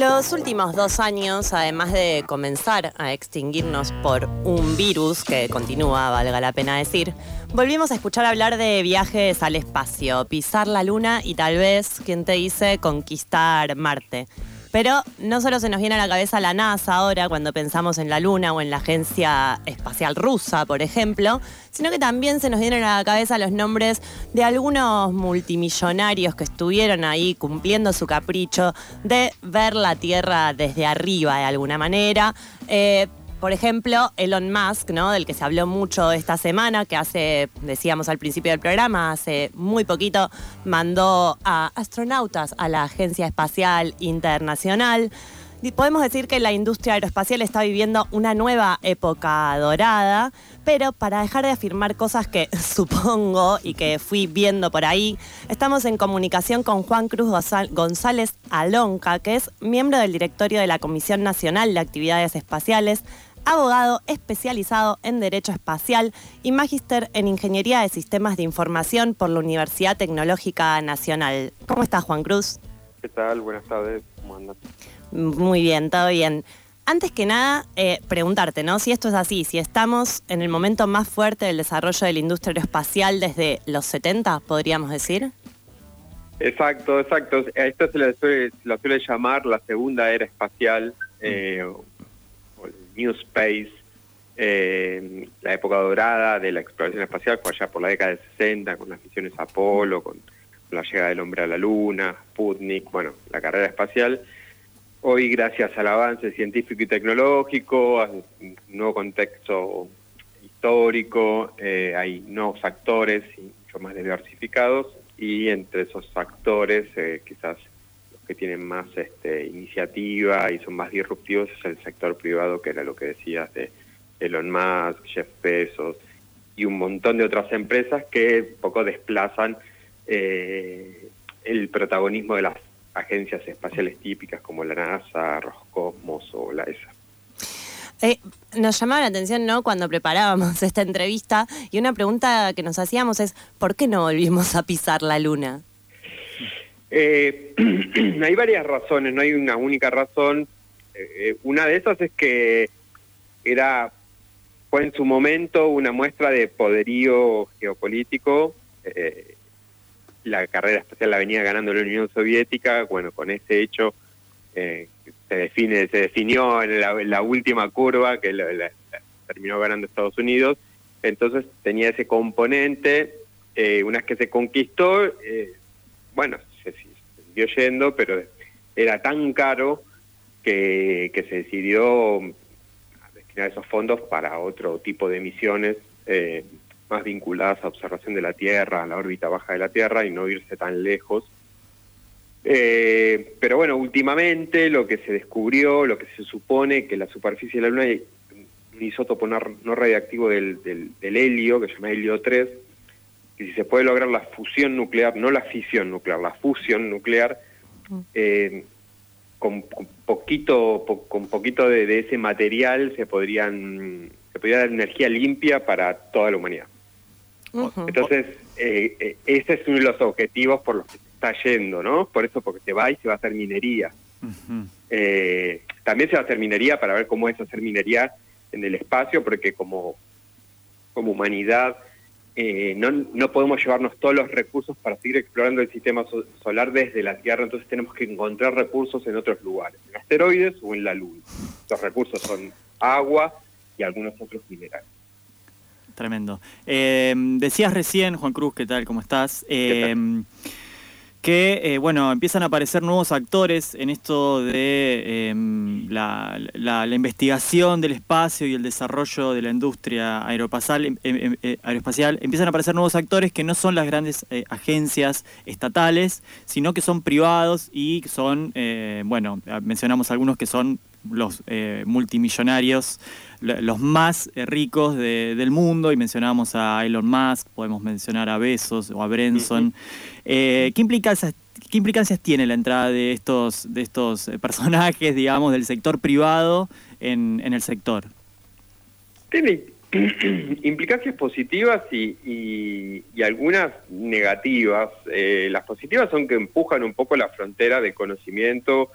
Los últimos dos años, además de comenzar a extinguirnos por un virus que continúa, valga la pena decir, volvimos a escuchar hablar de viajes al espacio, pisar la luna y tal vez, quien te dice, conquistar Marte. Pero no solo se nos viene a la cabeza la NASA ahora cuando pensamos en la Luna o en la Agencia Espacial Rusa, por ejemplo, sino que también se nos vienen a la cabeza los nombres de algunos multimillonarios que estuvieron ahí cumpliendo su capricho de ver la Tierra desde arriba de alguna manera. Eh, por ejemplo, Elon Musk, ¿no? Del que se habló mucho esta semana, que hace, decíamos al principio del programa, hace muy poquito mandó a astronautas a la Agencia Espacial Internacional. Podemos decir que la industria aeroespacial está viviendo una nueva época dorada, pero para dejar de afirmar cosas que supongo y que fui viendo por ahí, estamos en comunicación con Juan Cruz González Alonca, que es miembro del directorio de la Comisión Nacional de Actividades Espaciales, abogado especializado en Derecho Espacial y magíster en Ingeniería de Sistemas de Información por la Universidad Tecnológica Nacional. ¿Cómo estás, Juan Cruz? ¿Qué tal? Buenas tardes. ¿Cómo andas? Muy bien, todo bien. Antes que nada, eh, preguntarte, ¿no? Si esto es así, si estamos en el momento más fuerte del desarrollo de la industria aeroespacial desde los 70, podríamos decir. Exacto, exacto. Esto se lo suele, llamar la segunda era espacial, eh, New Space, eh, la época dorada de la exploración espacial fue allá por la década de 60 con las misiones Apolo, con, la llegada del hombre a la Luna, Sputnik, bueno, la carrera espacial. Hoy, gracias al avance científico y tecnológico, a un nuevo contexto histórico, eh, hay nuevos actores y mucho más diversificados, y entre esos actores, eh, quizás que tienen más este, iniciativa y son más disruptivos es el sector privado, que era lo que decías de Elon Musk, Jeff Bezos y un montón de otras empresas que poco desplazan eh, el protagonismo de las agencias espaciales típicas como la NASA, Roscosmos o la ESA. Eh, nos llamaba la atención, ¿no? Cuando preparábamos esta entrevista y una pregunta que nos hacíamos es, ¿por qué no volvimos a pisar la luna? Eh, hay varias razones, no hay una única razón. Eh, una de esas es que era fue en su momento una muestra de poderío geopolítico. Eh, la carrera espacial la venía ganando la Unión Soviética. Bueno, con ese hecho se define, se definió en la, última curva que terminó ganando Estados Unidos. Entonces tenía ese componente. una vez que se conquistó, bueno, siguió yendo, pero era tan caro que, se decidió destinar esos fondos para otro tipo de misiones eh, más vinculadas a observación de la Tierra, a la órbita baja de la Tierra y no irse tan lejos. Eh, pero bueno, últimamente lo que se descubrió, lo que se supone que la superficie de la Luna un isótopo no, radiactivo del, del, del helio, que se llama helio 3, que si se puede lograr la fusión nuclear, no la fisión nuclear, la fusión nuclear, eh, con, poquito con poquito de, ese material se podrían se podría dar energía limpia para toda la humanidad. Entonces, eh, eh, ese es uno de los objetivos por los que se está yendo, ¿no? Por eso, porque se va y se va a hacer minería. también se va a hacer minería para ver cómo es hacer minería en el espacio, porque como, como humanidad eh, no, no podemos llevarnos todos los recursos para seguir explorando el sistema solar desde la Tierra, entonces tenemos que encontrar recursos en otros lugares, en asteroides o en la Luna. Los recursos son agua y algunos otros minerales. Tremendo. Eh, decías recién, Juan Cruz, ¿qué tal? ¿Cómo estás? Eh, que eh, bueno, empiezan a aparecer nuevos actores en esto de em, la, investigación del espacio y el desarrollo de la industria em, em, eh, aeroespacial. Empiezan a aparecer nuevos actores que no son las grandes eh, agencias estatales, sino que son privados y son, bueno, mencionamos algunos que son los eh, multimillonarios, lo- los más eh, ricos de- del mundo, y mencionábamos a Elon Musk, podemos mencionar a Bezos o a Branson. Eh, ¿qué, implicancias, ¿Qué implicancias tiene la entrada de estos, de estos eh, personajes, digamos, del sector privado en, en el sector? Tiene implicancias positivas y, y- y algunas negativas. Eh, las positivas son que empujan un poco la frontera de conocimiento,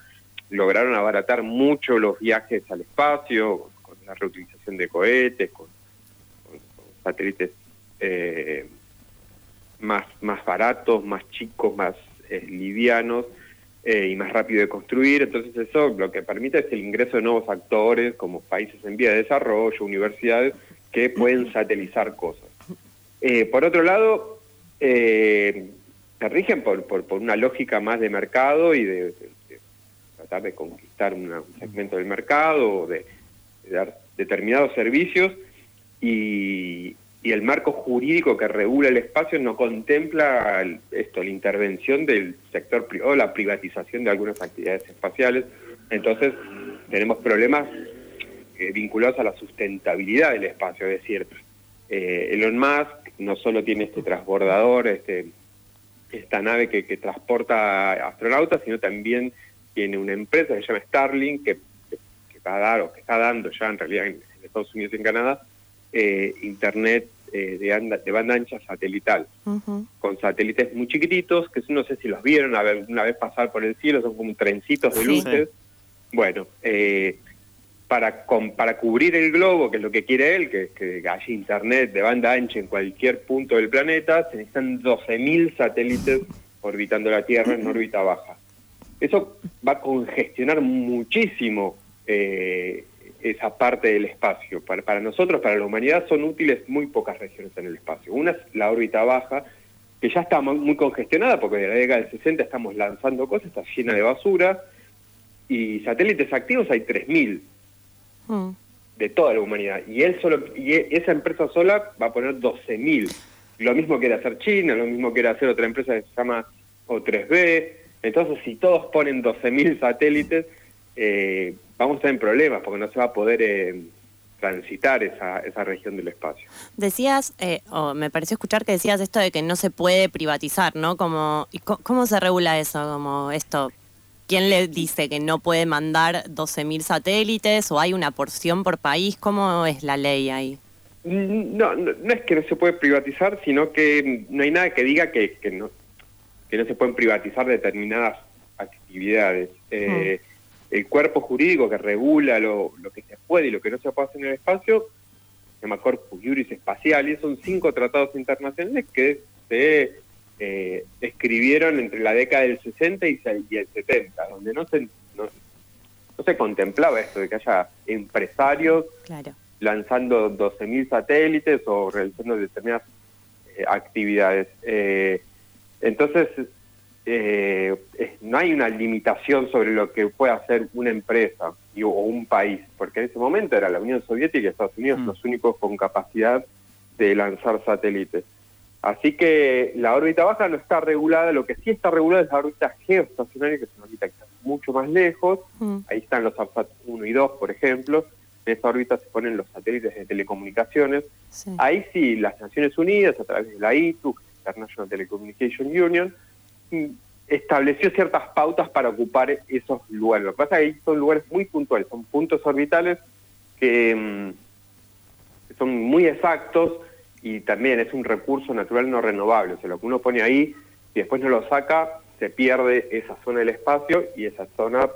lograron abaratar mucho los viajes al espacio, con la reutilización de cohetes, con, con- con satélites eh, más, más baratos, más chicos, más eh, livianos eh, y más rápido de construir. Entonces eso lo que permite es el ingreso de nuevos actores como países en vía de desarrollo, universidades que pueden satelizar cosas. Eh, por otro lado, eh, se rigen por, por, por una lógica más de mercado y de de conquistar un segmento del mercado, de, de dar determinados servicios y, el marco jurídico que regula el espacio no contempla esto, la intervención del sector privado, la privatización de algunas actividades espaciales. Entonces, tenemos problemas eh, vinculados a la sustentabilidad del espacio, es decir, eh, Elon Musk no solo tiene este transbordador, este, esta nave que transporta astronautas, sino también tiene una empresa que se llama Starlink, que, que- que va a dar, o que está dando ya en realidad en, en Estados Unidos y en Canadá, eh, internet eh, de, anda- de banda ancha satelital con satélites muy chiquititos, que no sé si los vieron a ver, una vez pasar por el cielo, son como trencitos de Sí. luces. Bueno, eh, para, con- para cubrir el globo, que es lo que quiere él, que, que haya internet de banda ancha en cualquier punto del planeta, se necesitan 12.000 satélites orbitando la Tierra en órbita baja. Eso va a congestionar muchísimo eh, esa parte del espacio. Para, para nosotros, para la humanidad, son útiles muy pocas regiones en el espacio. Una es la órbita baja, que ya está mu- muy congestionada, porque desde la década del 60 estamos lanzando cosas, está llena de basura, y satélites activos hay 3.000 Mm. de toda la humanidad. Y él solo y e- esa empresa sola va a poner 12.000. Lo mismo quiere hacer China, lo mismo quiere hacer otra empresa que se llama O3B. Entonces, si todos ponen 12.000 satélites, eh, vamos a tener problemas porque no se va a poder eh, transitar esa, esa región del espacio. Decías, eh, o me pareció escuchar que decías esto de que no se puede privatizar, ¿no? Como, ¿y ¿Cómo se regula eso? Como esto, ¿quién le dice que no puede mandar 12.000 satélites o hay una porción por país? ¿Cómo es la ley ahí? No, no, no es que no se puede privatizar, sino que no hay nada que diga que, que no que no se pueden privatizar determinadas actividades. Eh, El cuerpo jurídico que regula lo, lo que se puede y lo que no se puede hacer en el espacio se llama Corpus Juris Espacialis, son cinco tratados internacionales que se eh, escribieron entre la década del 60 y, y el 70, donde no se, no, no se contemplaba esto de que haya empresarios Claro. lanzando 12.000 satélites o realizando determinadas eh, actividades. Eh, entonces, eh, eh, no hay una limitación sobre lo que puede hacer una empresa y- o un país, porque en ese momento era la Unión Soviética y Estados Unidos Mm. los únicos con capacidad de lanzar satélites. Así que la órbita baja no está regulada, lo que sí está regulada es la órbita geoestacionaria, que es una órbita que está mucho más lejos, Mm. ahí están los ARSAT 1 y 2, por ejemplo, en esa órbita se ponen los satélites de telecomunicaciones, Sí. ahí sí las Naciones Unidas, a través de la ITU, International Telecommunication Union, mm, estableció ciertas pautas para ocupar esos lugares. Lo que pasa es que son lugares muy puntuales, son puntos orbitales mm, que son muy exactos y también es un recurso natural no renovable. O sea, lo que uno pone ahí y después no lo saca, se pierde esa zona del espacio y esa zona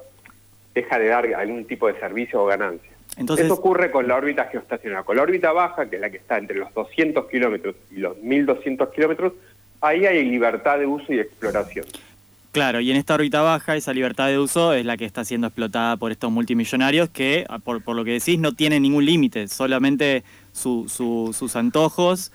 deja de dar algún tipo de servicio o ganancia. Entonces, Eso ocurre con la órbita geoestacionaria. Con la órbita baja, que es la que está entre los 200 kilómetros y los 1200 kilómetros, ahí hay libertad de uso y exploración. Claro, y en esta órbita baja, esa libertad de uso es la que está siendo explotada por estos multimillonarios que, a- por, por lo que decís, no tienen ningún límite, solamente su- su- sus antojos.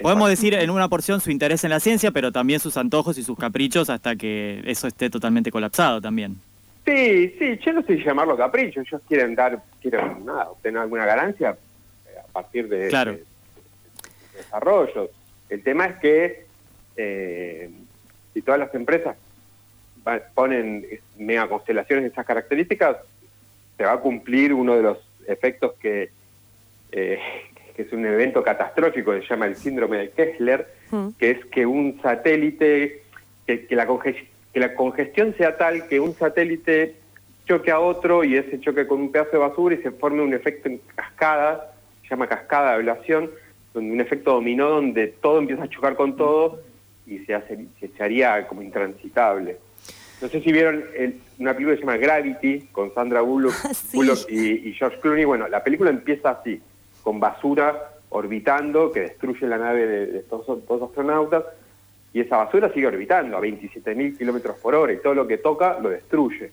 Podemos decir en una porción su interés en la ciencia, pero también sus antojos y sus caprichos hasta que eso esté totalmente colapsado también. Sí, sí, yo no sé llamarlo capricho, ellos quieren dar, quieren nada, obtener alguna ganancia eh, a partir de, Claro. de- de desarrollos. El tema es que eh, si todas las empresas ponen mega constelaciones de esas características, se va a cumplir uno de los efectos que, eh, que es un evento catastrófico, que se llama el síndrome de Kessler, Mm. que es que un satélite, que, que la que la congestión sea tal que un satélite choque a otro y ese choque con un pedazo de basura y se forme un efecto en cascada, se llama cascada de ablación, donde un efecto dominó donde todo empieza a chocar con todo y se, hace, se, haría como intransitable. No sé si vieron el- una película que se llama Gravity con Sandra Bullock, Sí. Bullock y, y George Clooney. Bueno, la película empieza así, con basura orbitando que destruye la nave de, de estos dos astronautas y esa basura sigue orbitando a 27.000 kilómetros por hora y todo lo que toca lo destruye.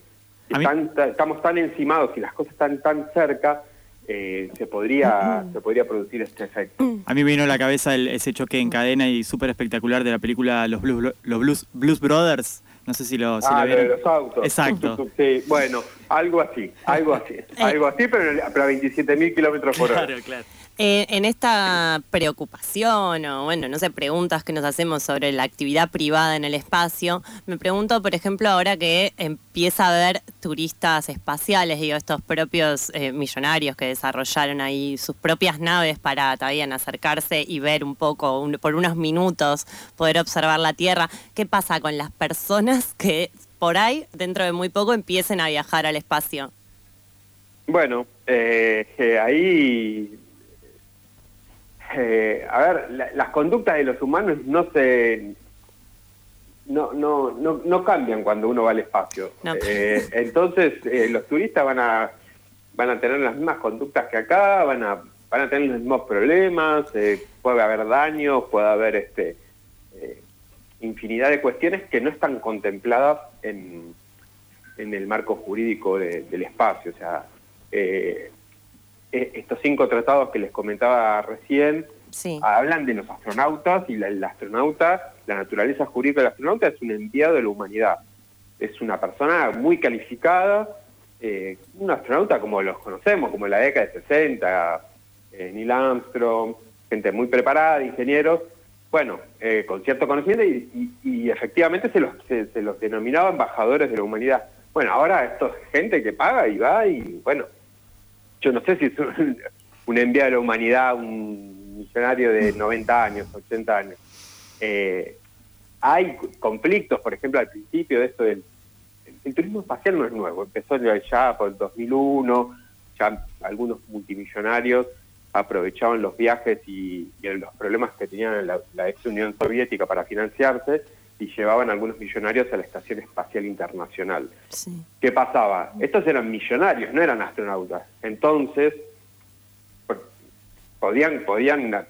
Estamos tan encimados y las cosas están tan cerca, eh, se, podría, se podría producir este efecto. A mí me vino a la cabeza el- ese choque en cadena y súper espectacular de la película Los Blues, los Blues, Blues Brothers. No sé si lo, si ah, lo de los autos. Exacto. Sí, bueno, algo así, algo así, algo así, pero, pero a 27.000 kilómetros por hora. Claro, claro. En esta preocupación o, bueno, no sé, preguntas que nos hacemos sobre la actividad privada en el espacio, me pregunto, por ejemplo, ahora que empieza a haber turistas espaciales, digo, estos propios eh, millonarios que desarrollaron ahí sus propias naves para también acercarse y ver un poco, por unos minutos, poder observar la Tierra, ¿qué pasa con las personas que por ahí, dentro de muy poco, empiecen a viajar al espacio? Bueno, eh, eh, ahí, eh, a ver, la- las conductas de los humanos no se, no, no, no, no cambian cuando uno va al espacio. No. Eh, entonces, eh, los turistas van a, van a tener las mismas conductas que acá, van a, van a tener los mismos problemas, eh, puede haber daños, puede haber este, infinidad de cuestiones que no están contempladas en, en el marco jurídico de- del espacio. O sea, eh, estos cinco tratados que les comentaba recién Sí. hablan de los astronautas y la- el astronauta, la naturaleza jurídica del astronauta es un enviado de la humanidad. Es una persona muy calificada, eh, un astronauta como los conocemos, como en la década de 60, eh, Neil Armstrong, gente muy preparada, ingenieros, bueno, eh, con cierto conocimiento y, y- y efectivamente se los, se, se los denominaba embajadores de la humanidad. Bueno, ahora esto es gente que paga y va y bueno, yo no sé si es un, un enviado de la humanidad, un millonario de 90 años, 80 años. Eh, hay conflictos, por ejemplo, al principio de esto del... El, turismo espacial no es nuevo, empezó ya por el 2001, ya algunos multimillonarios aprovechaban los viajes y, y los problemas que tenían la, la ex Unión Soviética para financiarse y llevaban a algunos millonarios a la Estación Espacial Internacional. Sí. ¿Qué pasaba? Estos eran millonarios, no eran astronautas. Entonces, podían, podían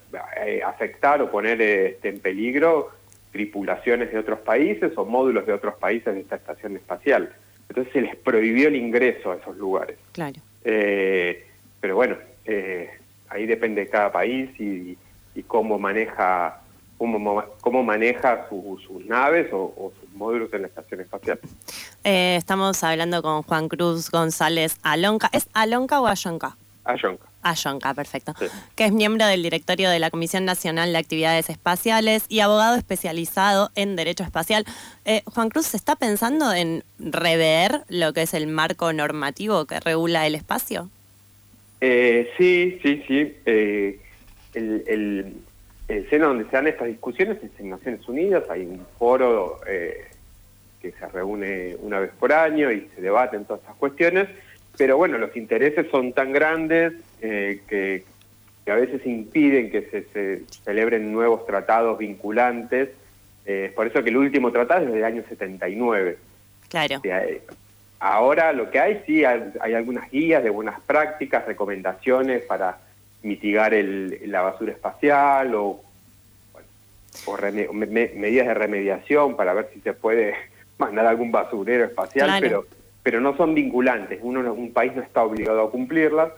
eh, afectar o poner este, en peligro tripulaciones de otros países o módulos de otros países de esta estación espacial. Entonces se les prohibió el ingreso a esos lugares. Claro. Eh, pero bueno, eh, ahí depende de cada país y, y cómo maneja cómo, mo- cómo maneja su- sus naves o, o sus módulos en la estación espacial. Eh, estamos hablando con Juan Cruz González Alonca. ¿Es Alonca o Ayonca? Ayonca. Ayonca, perfecto. Sí. Que es miembro del directorio de la Comisión Nacional de Actividades Espaciales y abogado especializado en Derecho Espacial. Eh, Juan Cruz, ¿se está pensando en rever lo que es el marco normativo que regula el espacio? Eh, sí, sí, sí. El, el, el seno donde se dan estas discusiones es en Naciones Unidas. Hay un foro eh, que se reúne una vez por año y se debaten todas estas cuestiones. Pero bueno, los intereses son tan grandes eh, que, que a veces impiden que se, se celebren nuevos tratados vinculantes. Eh, es por eso que el último tratado es del año 79. Claro. Sí, hay- Ahora lo que hay, sí, hay, hay algunas guías de buenas prácticas, recomendaciones para mitigar el- la basura espacial o, bueno, o reme- me- me- medidas de remediación para ver si se puede mandar algún basurero espacial, Claro. pero, pero no son vinculantes. Uno, no- un país no está obligado a cumplirlas.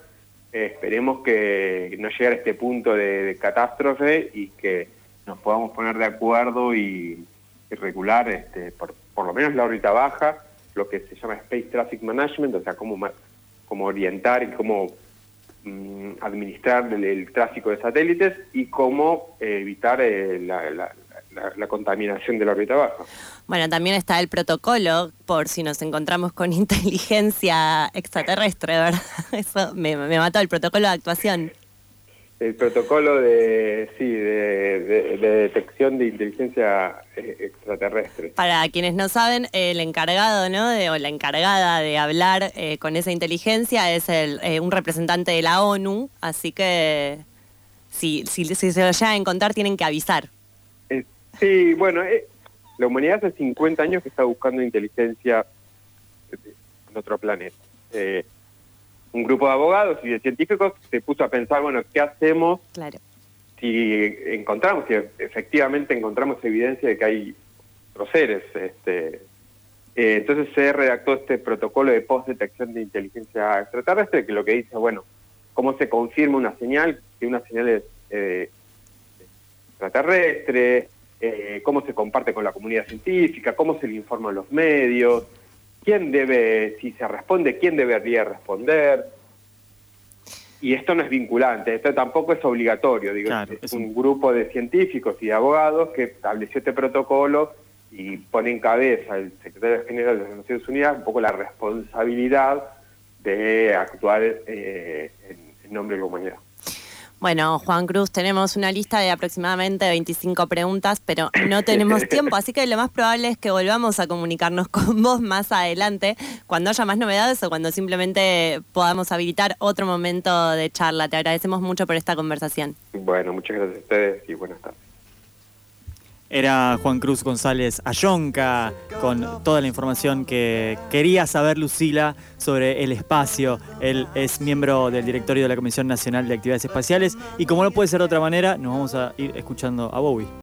Eh, esperemos que no llegue a este punto de, de catástrofe y que nos podamos poner de acuerdo y, y regular, este, por, por lo menos la órbita baja, lo que se llama Space Traffic Management, o sea, cómo, cómo orientar y cómo mm, administrar el, tráfico de satélites y cómo eh, evitar eh, la, la- la, la contaminación de la órbita baja. Bueno, también está el protocolo por si nos encontramos con inteligencia extraterrestre, ¿verdad? Eso me mató, el protocolo de actuación. El protocolo de, sí, de, de- de detección de inteligencia eh, extraterrestre. Para quienes no saben, el encargado, ¿no? De, o la encargada de hablar eh, con esa inteligencia es el, eh, un representante de la ONU, así que si, si, si se lo llegan a encontrar tienen que avisar. Eh, sí, bueno, eh, la humanidad hace 50 años que está buscando inteligencia en otro planeta. Eh, un grupo de abogados y de científicos se puso a pensar, bueno, ¿qué hacemos Claro. si encontramos, si efectivamente encontramos evidencia de que hay otros seres? Este, eh, entonces se redactó este protocolo de post-detección de inteligencia extraterrestre, que lo que dice, bueno, cómo se confirma una señal, que una señal es eh, extraterrestre, eh, cómo se comparte con la comunidad científica, cómo se le informa a los medios, quién debe, si se responde, quién debería responder. Y esto no es vinculante, esto tampoco es obligatorio, digo, Claro, es, es un un- grupo de científicos y de abogados que estableció este protocolo y pone en cabeza el secretario general de las Naciones Unidas un poco la responsabilidad de actuar eh, en, en nombre de la humanidad. Bueno, Juan Cruz, tenemos una lista de aproximadamente 25 preguntas, pero no tenemos tiempo, así que lo más probable es que volvamos a comunicarnos con vos más adelante, cuando haya más novedades o cuando simplemente podamos habilitar otro momento de charla. Te agradecemos mucho por esta conversación. Bueno, muchas gracias a ustedes y buenas tardes. Era Juan Cruz González Ayonca con toda la información que quería saber Lucila sobre el espacio. Él es miembro del directorio de la Comisión Nacional de Actividades Espaciales y como no puede ser de otra manera, nos vamos a ir escuchando a Bowie.